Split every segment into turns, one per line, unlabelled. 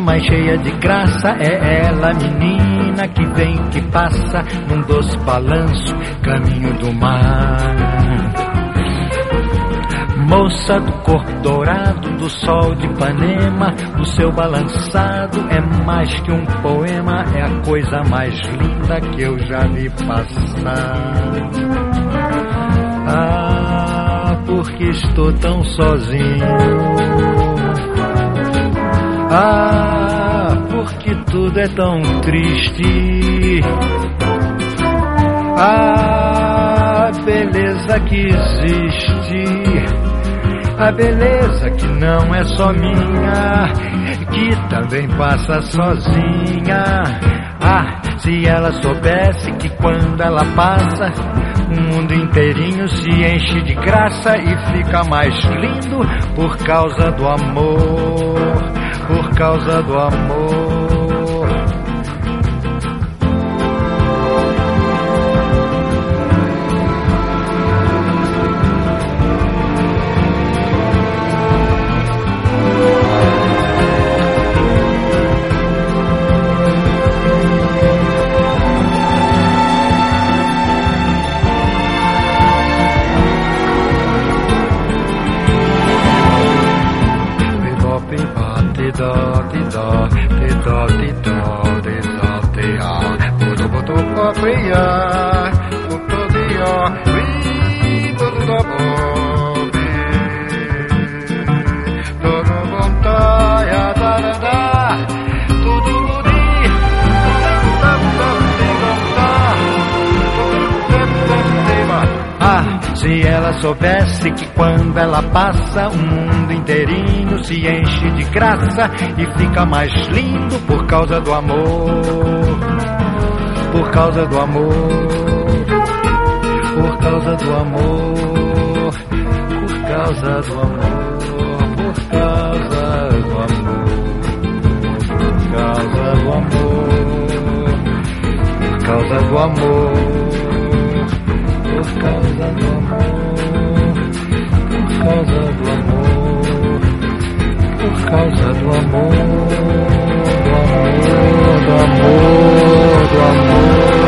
mais cheia de graça. É ela, menina que vem, que passa num doce balanço, caminho do mar. Moça do corpo dourado, do sol de Ipanema, do seu balançado é mais que um poema, é a coisa mais linda que eu já vi passar. Ah, porque estou tão sozinho. Ah, porque tudo é tão triste. Ah, beleza que existe. A beleza que não é só minha, que também passa sozinha. Ah, se ela soubesse que quando ela passa, o mundo inteirinho se enche de graça e fica mais lindo por causa do amor, causa do amor. Ah, se ela soubesse que quando ela passa, o mundo inteirinho se enche de graça e fica mais lindo por causa do amor. Por causa do amor. Por causa do amor. Por causa do amor. Por causa do amor. Por causa do amor. Por causa do amor por causa do amor, por causa do amor, por causa do amor, do amor, do amor,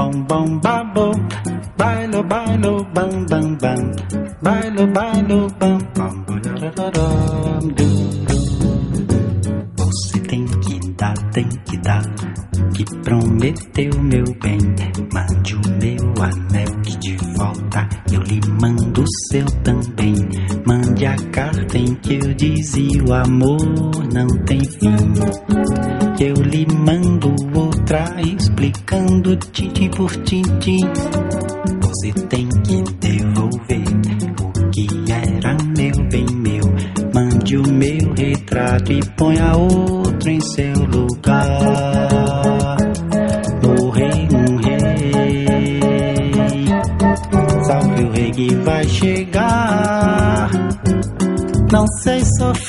bom bom babo bailo bailo bam bam bam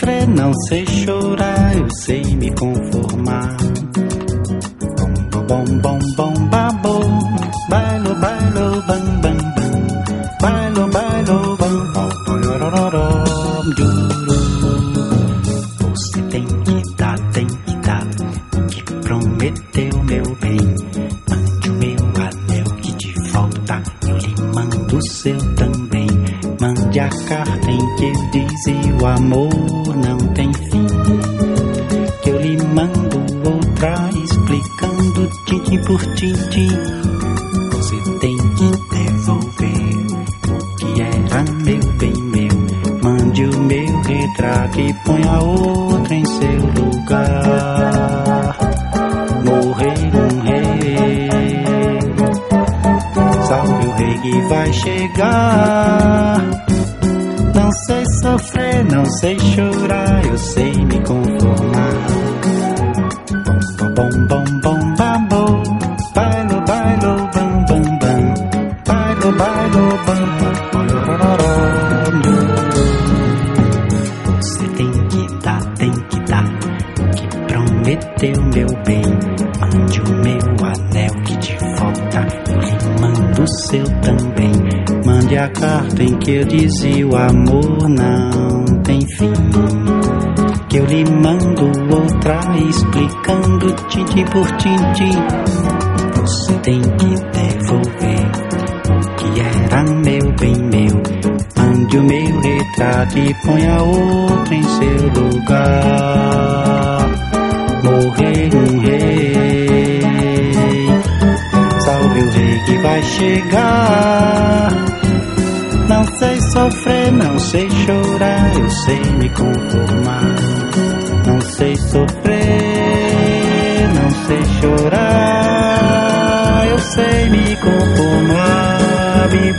sofrer, não sei chorar. que eu dizia o amor não tem fim. Que eu lhe mando outra explicando tinte por tinte. Você tem que devolver o que era meu bem meu. Ande o meu retrato e ponha outro em seu lugar. Morrer um rei, salve o rei que vai chegar. Não sei sofrer, não sei chorar, eu sei me conformar. Não sei sofrer, não sei chorar, eu sei me conformar. Me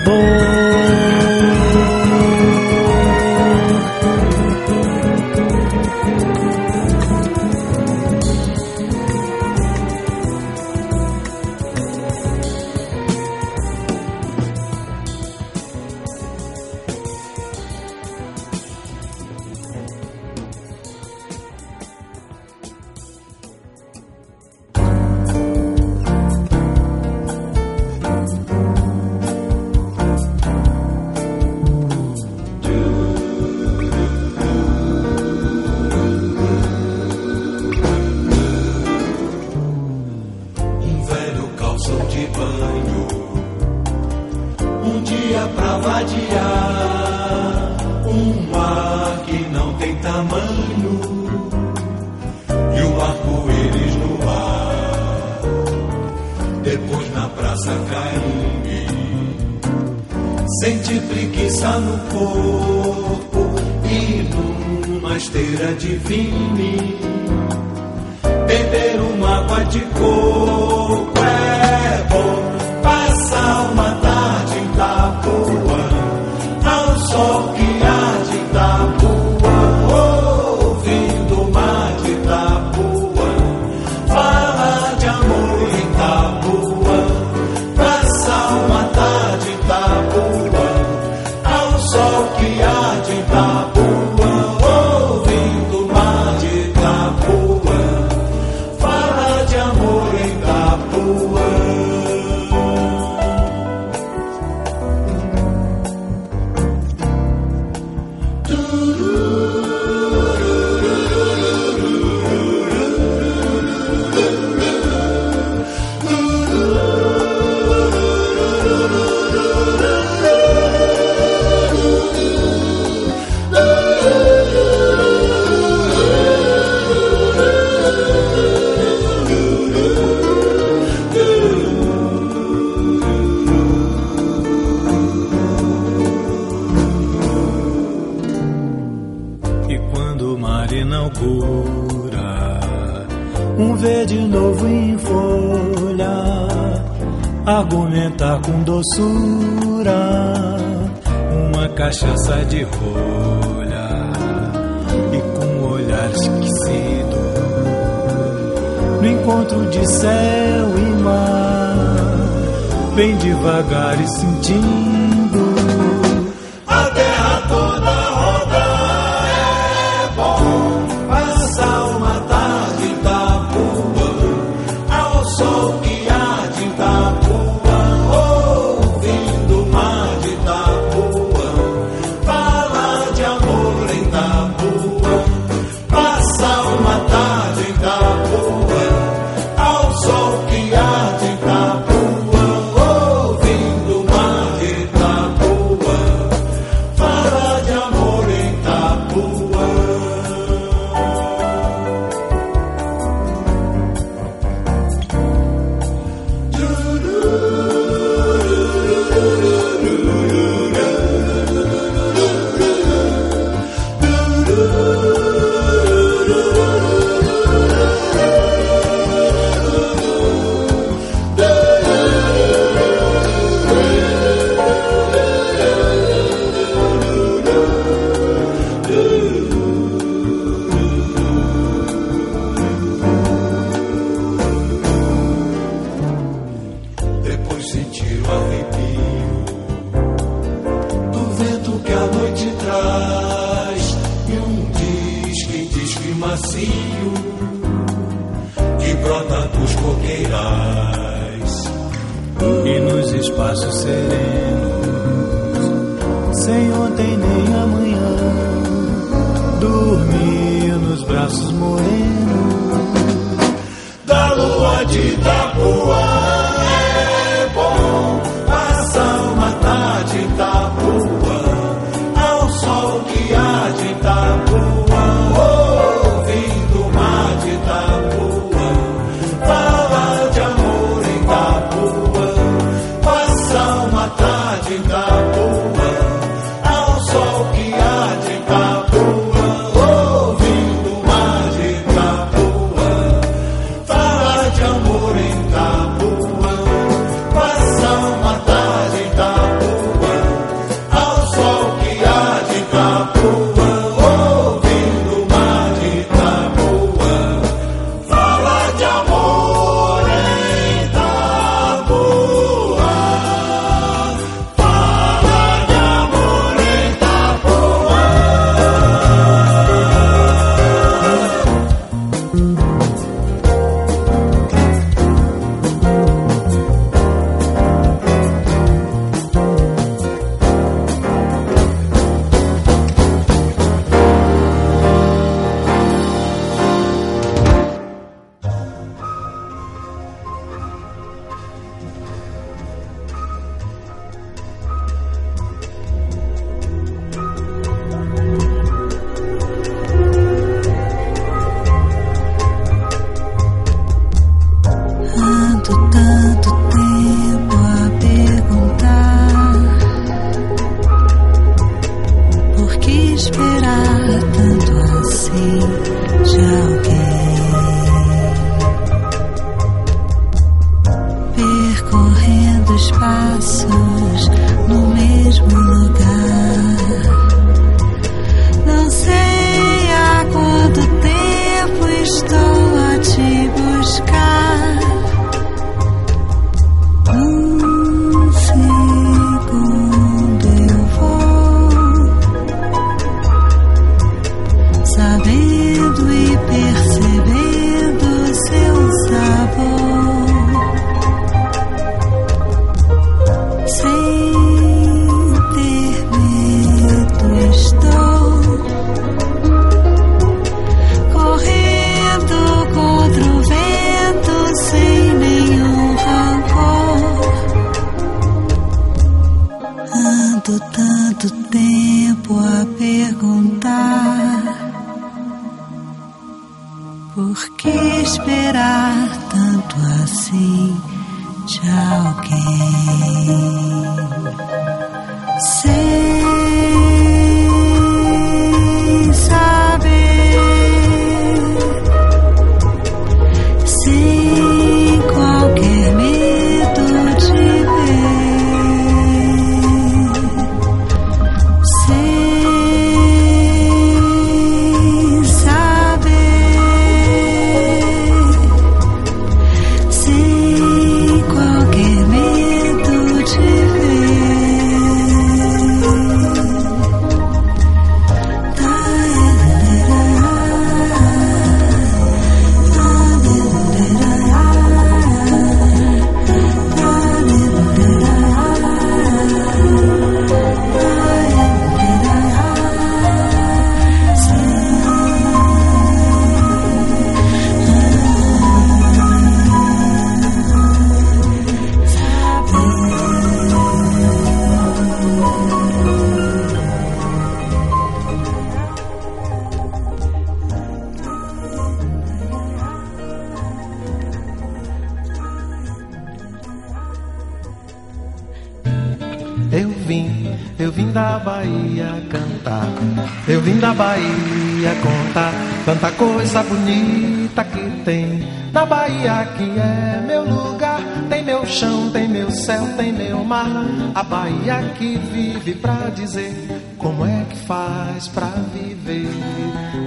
da
Bahia contar tanta coisa bonita que tem. Na Bahia que é meu lugar, tem meu chão, tem meu céu, tem meu mar. A Bahia que vive pra dizer como é que faz pra viver.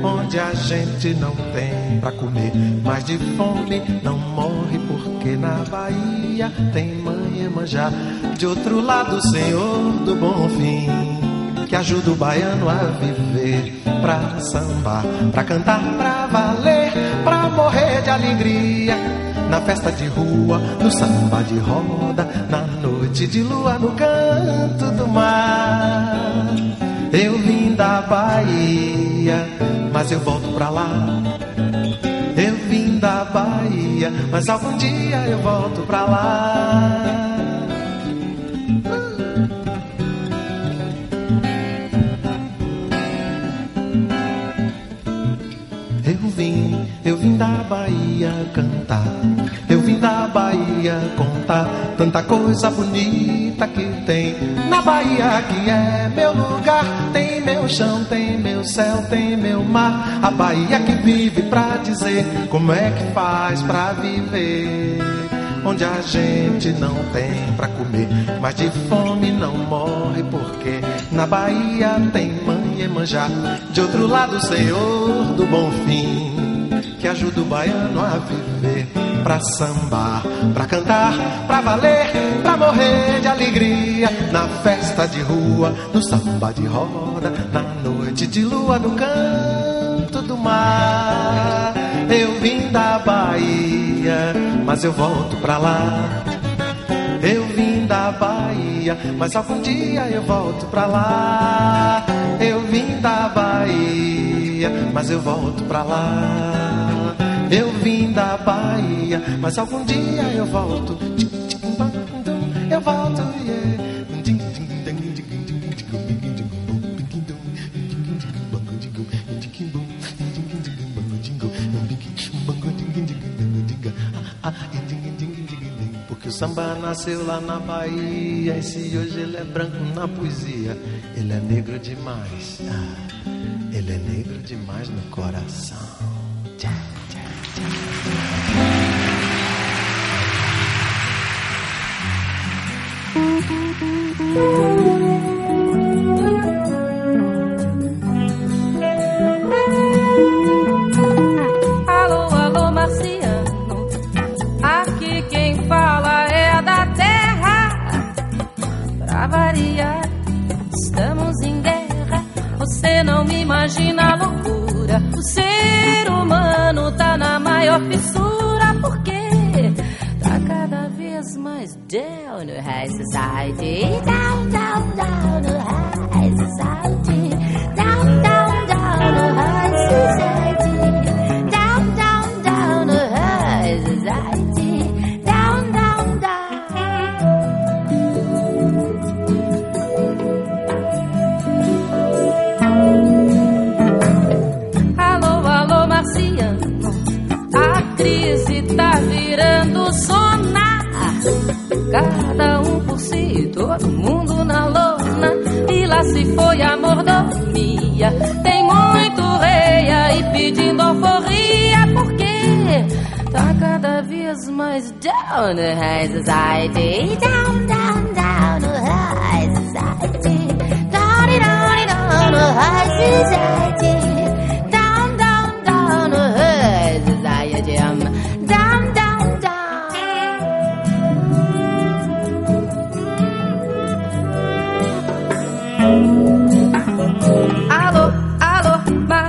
Onde a gente não tem pra comer, mas de fome não morre porque na Bahia tem mãe e manjar. De outro lado, Senhor do bom fim, que ajuda o baiano a viver, pra sambar, pra cantar, pra valer, pra morrer de alegria. Na festa de rua, no samba de roda, na noite de lua, no canto do mar. Eu vim da Bahia, mas eu volto pra lá. Eu vim da Bahia, mas algum dia eu volto pra lá. Vim, da Bahia cantar. Eu vim da Bahia contar tanta coisa bonita que tem. Na Bahia que é meu lugar, tem meu chão, tem meu céu, tem meu mar. A Bahia que vive pra dizer como é que faz pra viver. Onde a gente não tem pra comer, mas de fome não morre porque na Bahia tem mãe e manjar. De outro lado, Senhor do bom fim, que ajuda o baiano a viver, pra sambar, pra cantar, pra valer, pra morrer de alegria. Na festa de rua, no samba de roda, na noite de lua, no canto do mar. Eu vim da Bahia, mas eu volto pra lá. Eu vim da Bahia, mas algum dia eu volto pra lá. Eu vim da Bahia, mas eu volto pra lá. Eu vim da Bahia, mas algum dia eu volto. Eu volto, yeah. Porque o samba nasceu lá na Bahia. E se hoje ele é branco na poesia, ele é negro demais. Ah, ele é negro demais no coração.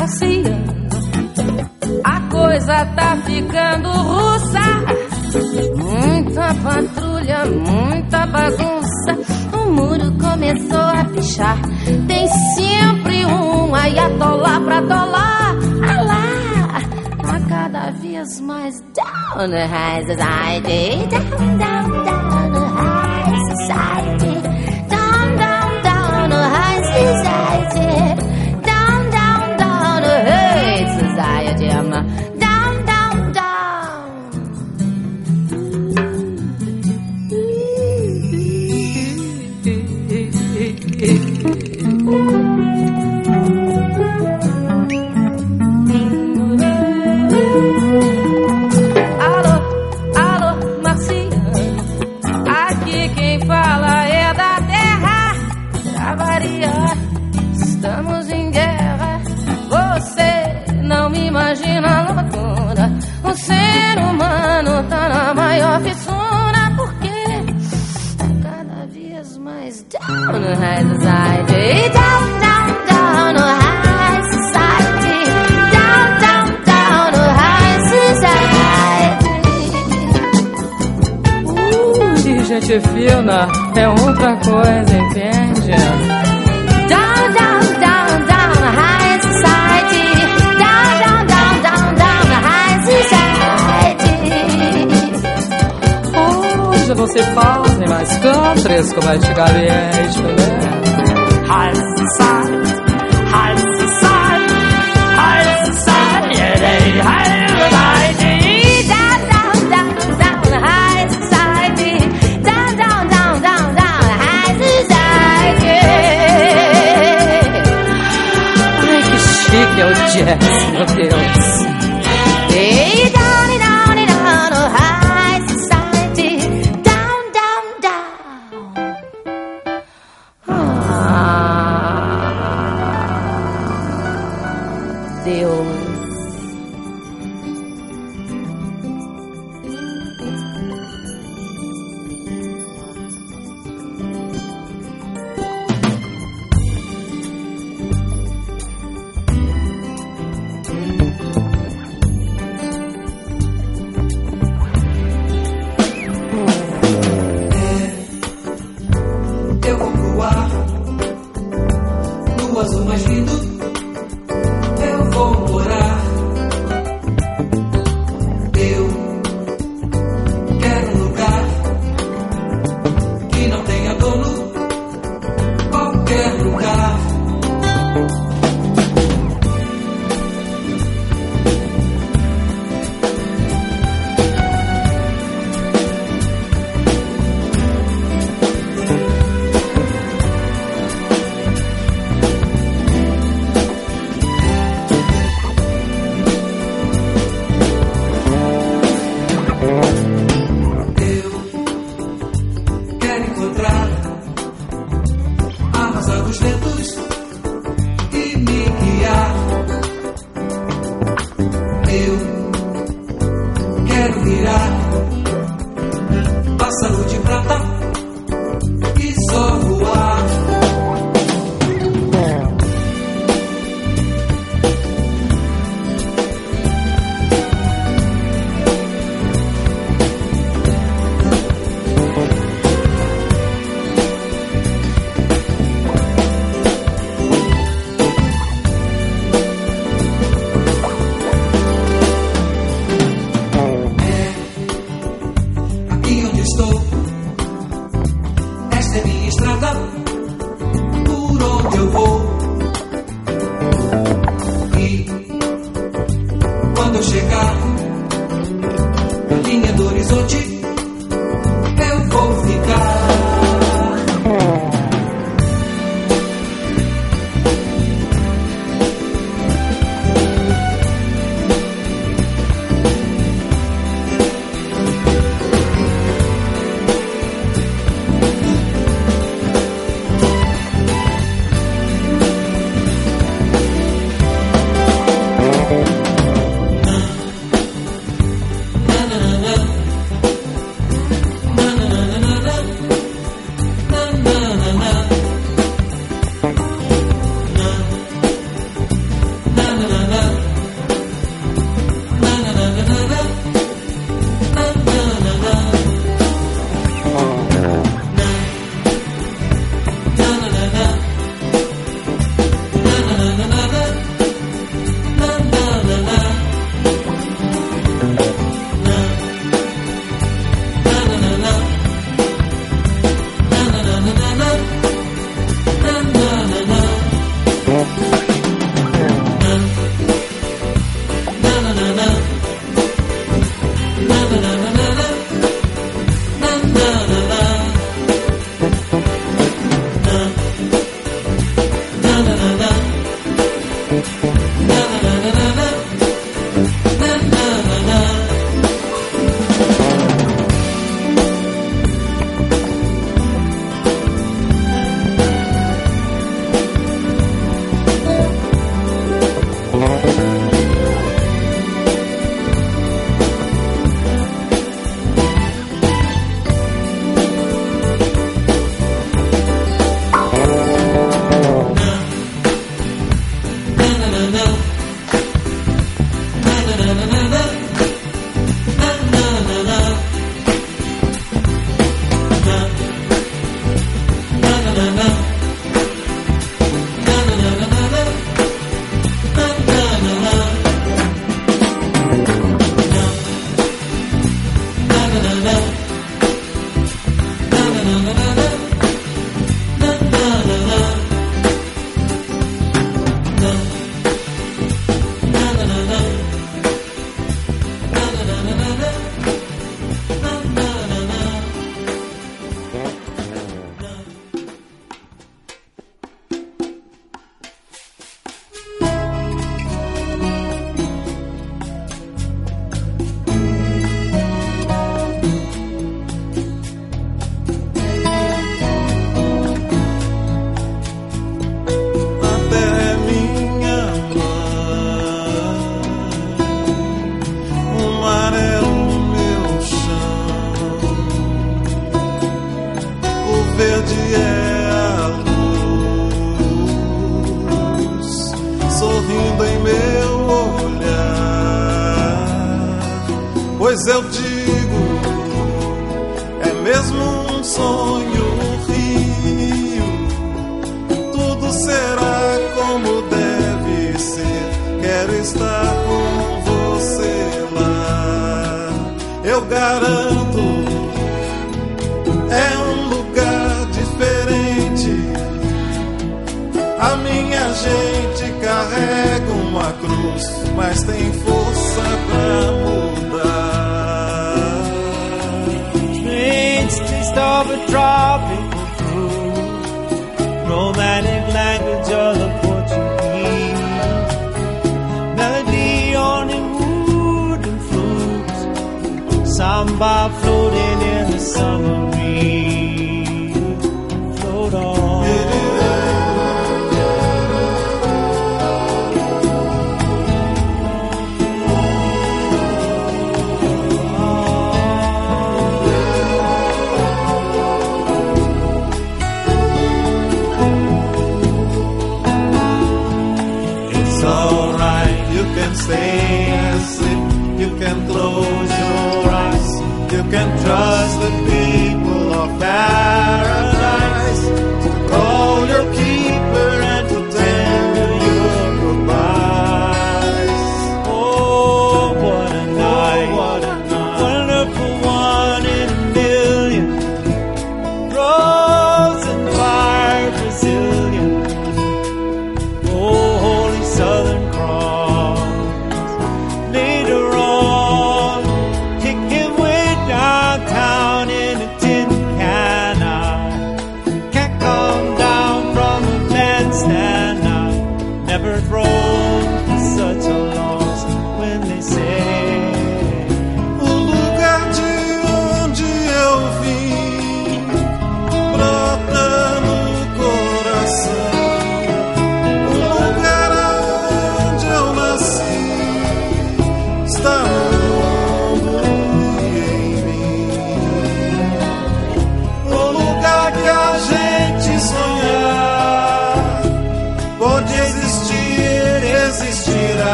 Marciano. A coisa tá ficando russa. Muita patrulha, muita bagunça. O muro começou a pichar. Tem sempre um ayatollah pra tolar. Alá, tá cada vez mais down no high society. Down, down, down no high society. Down, down, down no high society. High society. I'm a
é outra coisa, entende? Down, down, down, down, high society. Down, down, down, down, down, high society. Hoje não se fazem mais countries como é antigamente, né? High society. Jess, é, meu Deus.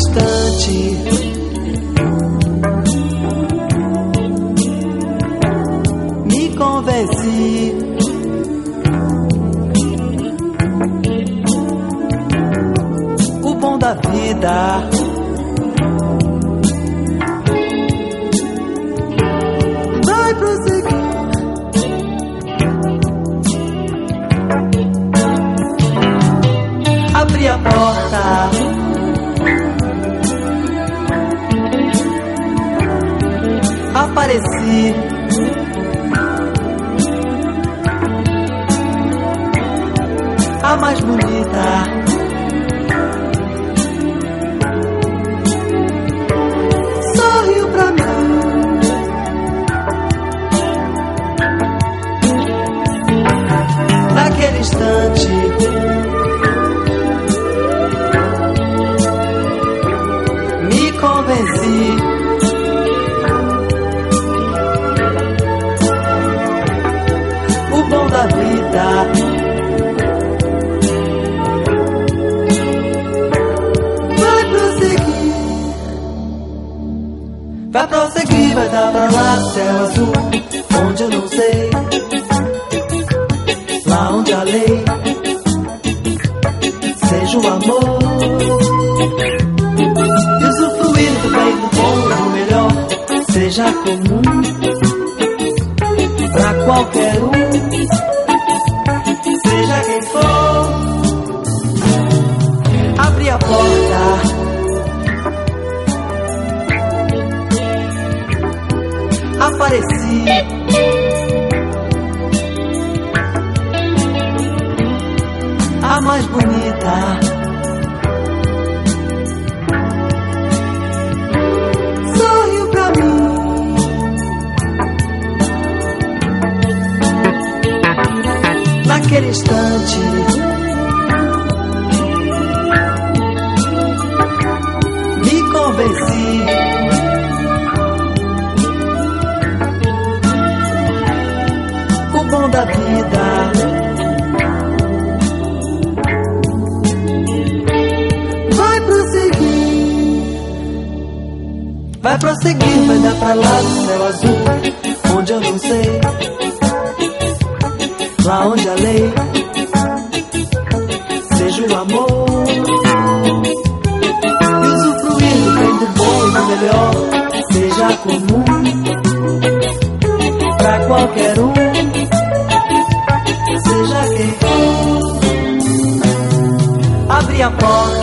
Instante. me convenci. O bom da vida. need lá céu azul, onde eu não sei. Lá onde a lei seja o amor. E usufruir do bem, do bom, do melhor, seja comum pra qualquer um. A mais bonita. Sorriu pra mim. Naquele instante. me convenci. Vai lá do céu azul, onde eu não sei. Lá onde a lei seja o amor. E usufruir do bem, do bom e do melhor, seja
comum pra qualquer um, seja quem for. Abre a porta.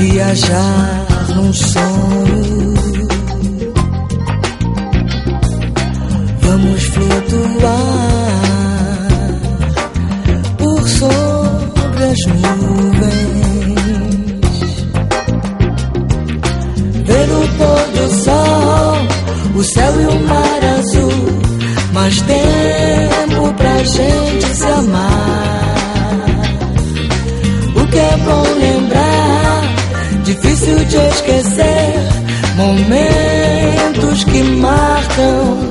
viajar num sonho. Vamos flutuar por sobre as nuvens, ver o pôr do sol, o céu e o mar azul. Mas tempo pra gente se amar. O que é bom lembrar difícil de esquecer momentos que marcam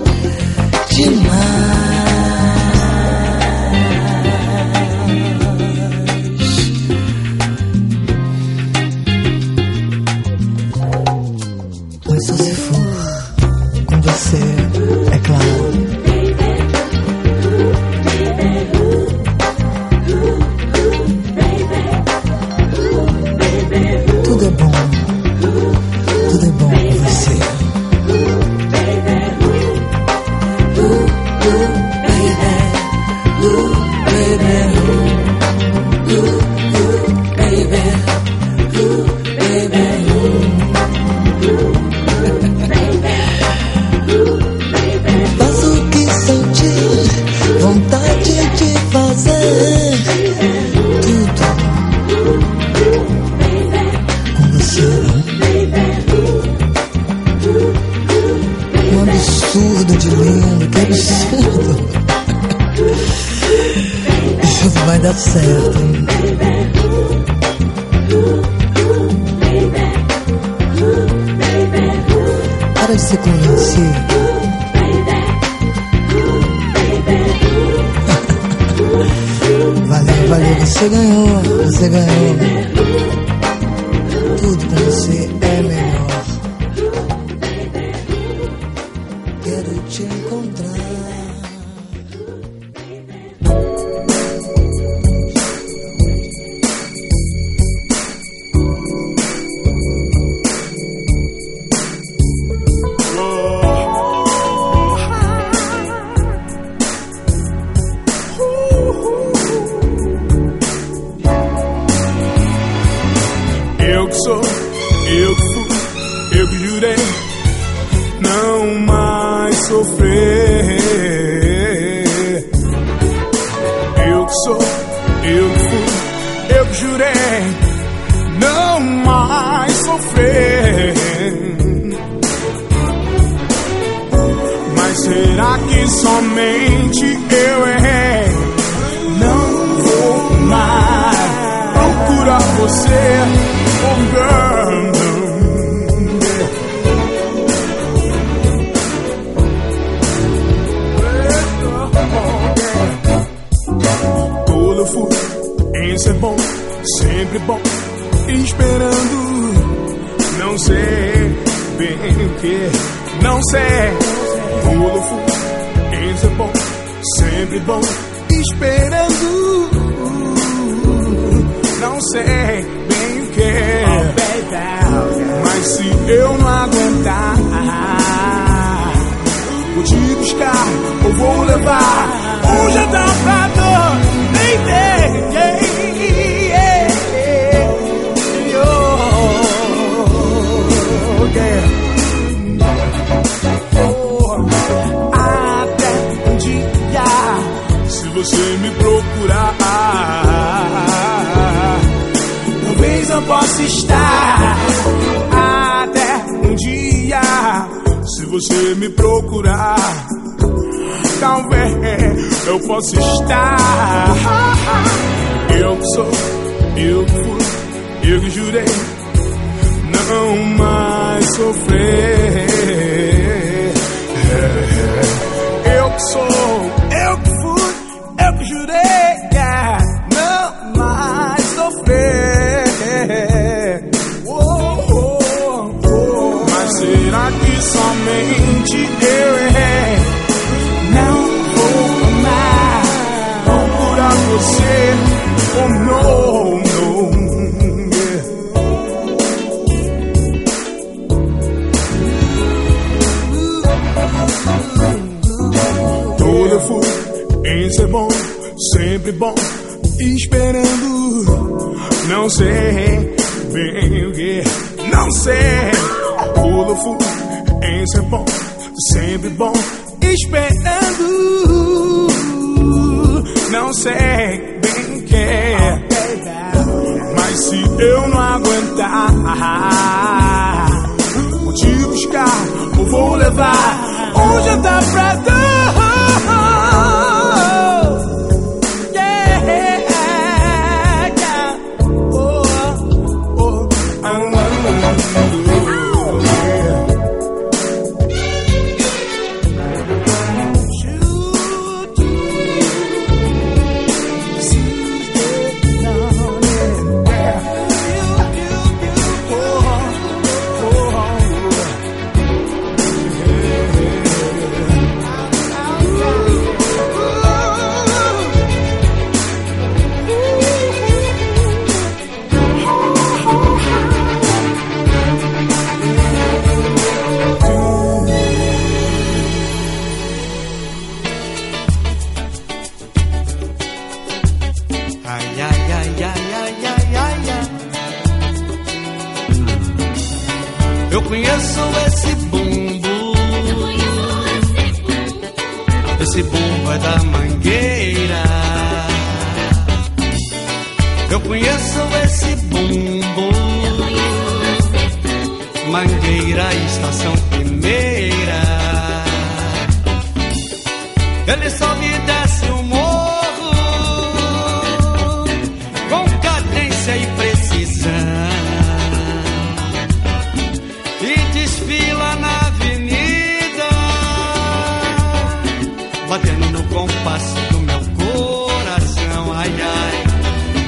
no
compasso do meu coração. Ai, ai,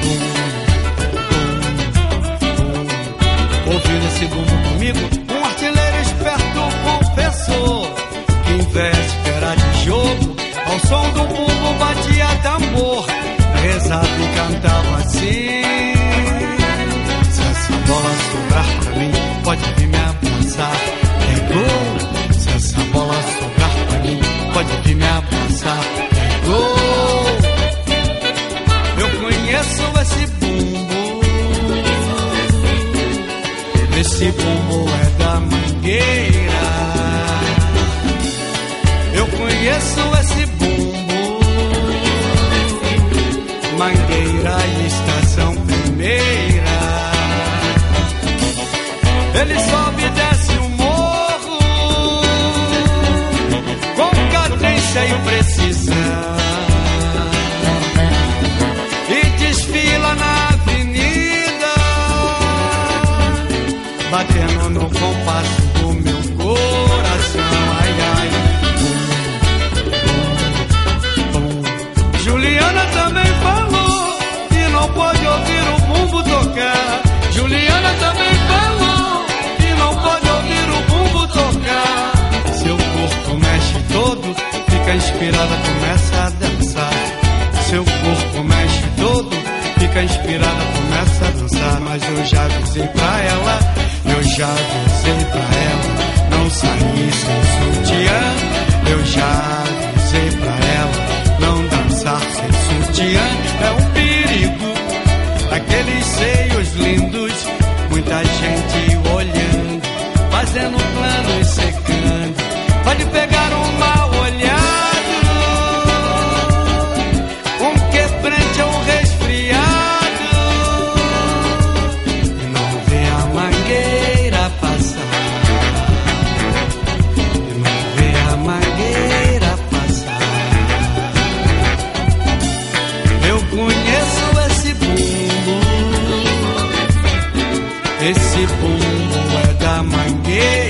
bum, bum, bum. ouvindo esse bumbo comigo, um artilheiro esperto confessou que em véspera de jogo, ao som do bumbo batia tambor, rezava e cantava assim. Se essa bola sobrar pra mim, pode vir me abraçar. É gol. Se essa bola sobrar pra mim, pode vir me abraçar. É gol. Eu conheço esse bumbo. Esse bumbo é da mangueira. Eu conheço esse precisão. E desfila na avenida, batendo no compasso do meu coração. Ai, ai. Juliana também falou que não pode ouvir o bumbo tocar. Juliana também fica inspirada, começa a dançar. Seu corpo mexe todo, fica inspirada, começa a dançar. Mas eu já avisei pra ela, eu já avisei pra ela, não sair sem sutiã. Eu já avisei pra ela, não dançar sem sutiã é um perigo. Aqueles seios lindos, muita gente olhando, fazendo planos secando. Pode pegar Conheço esse bumbo, esse bumbo é da mangueira.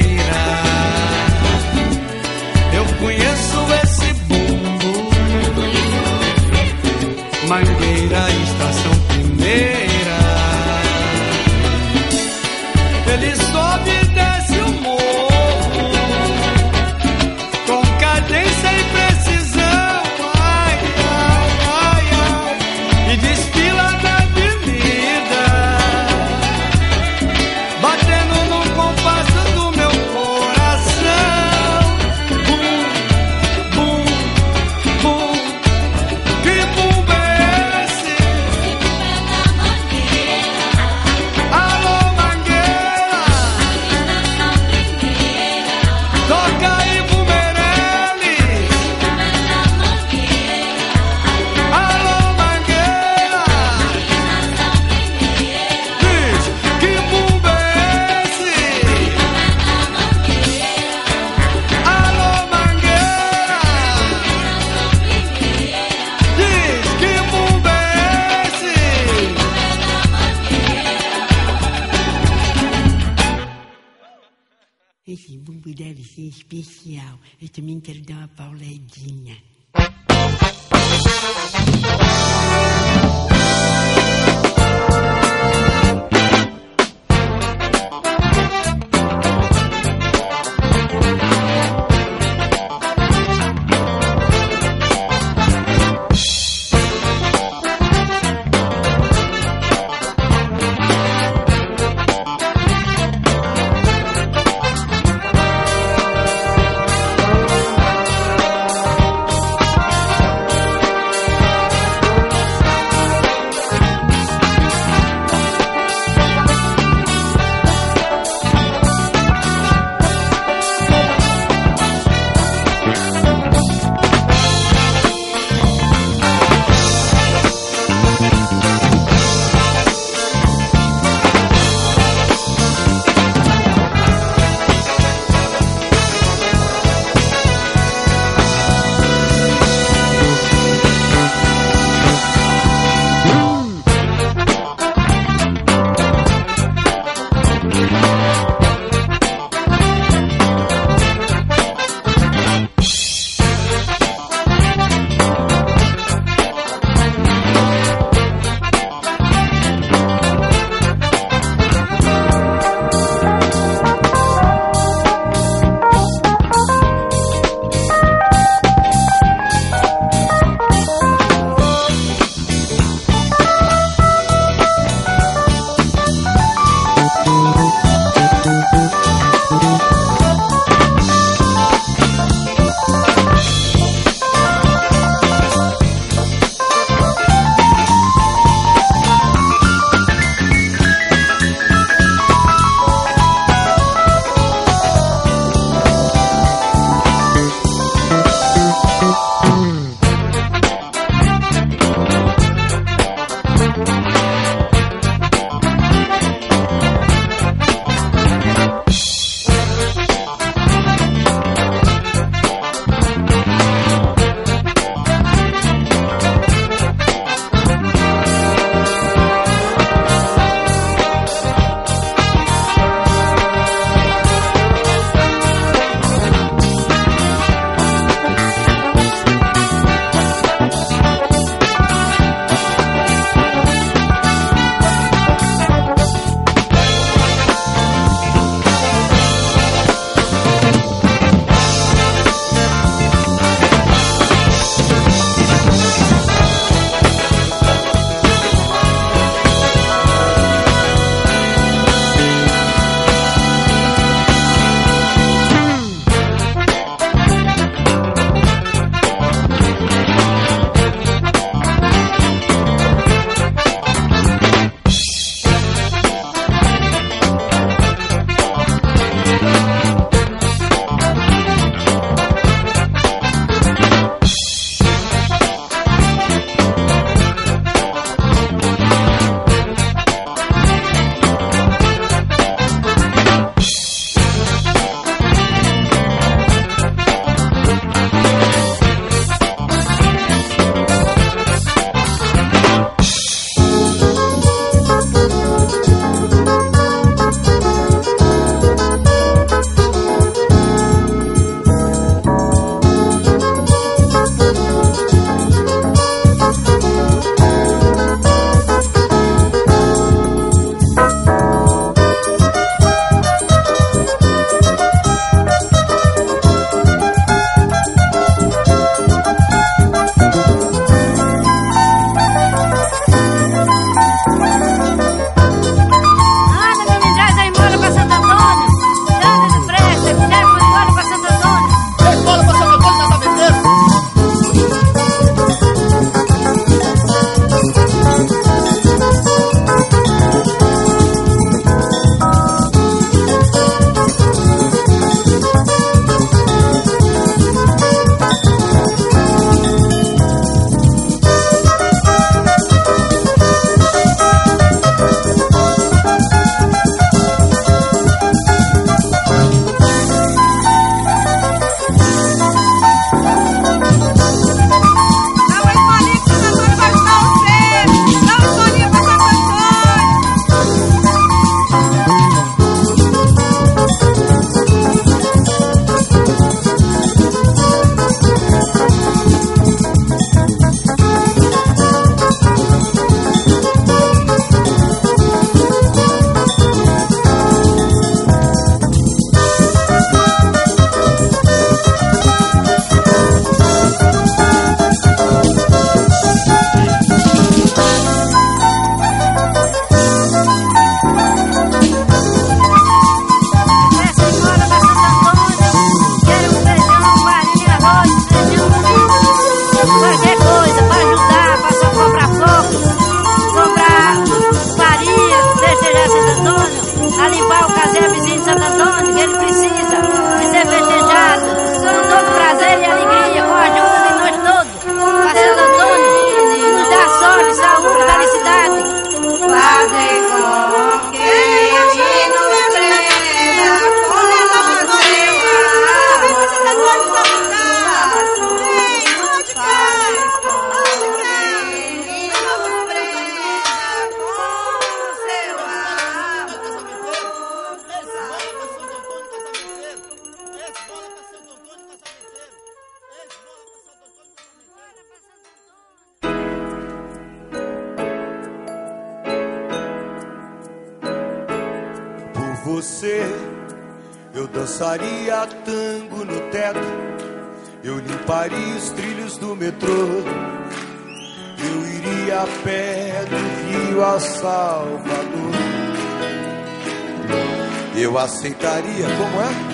aceitaria. Como é?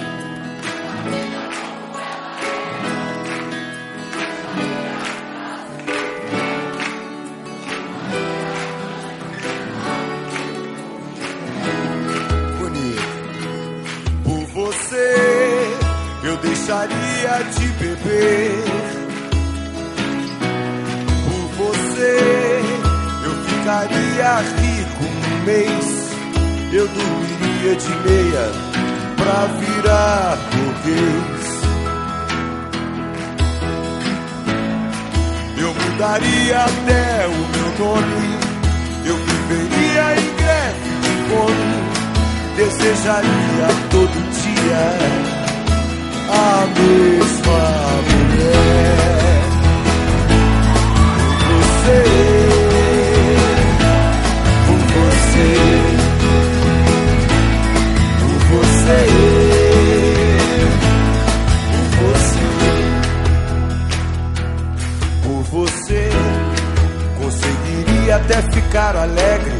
até ficar alegre,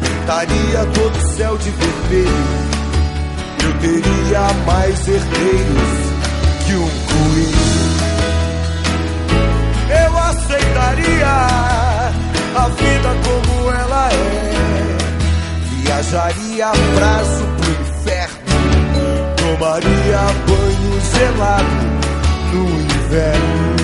pintaria todo o céu de vermelho. Eu teria mais herdeiros que um coelho. Eu aceitaria a vida como ela é. Viajaria a prazo pro inferno. Tomaria banho gelado no inverno.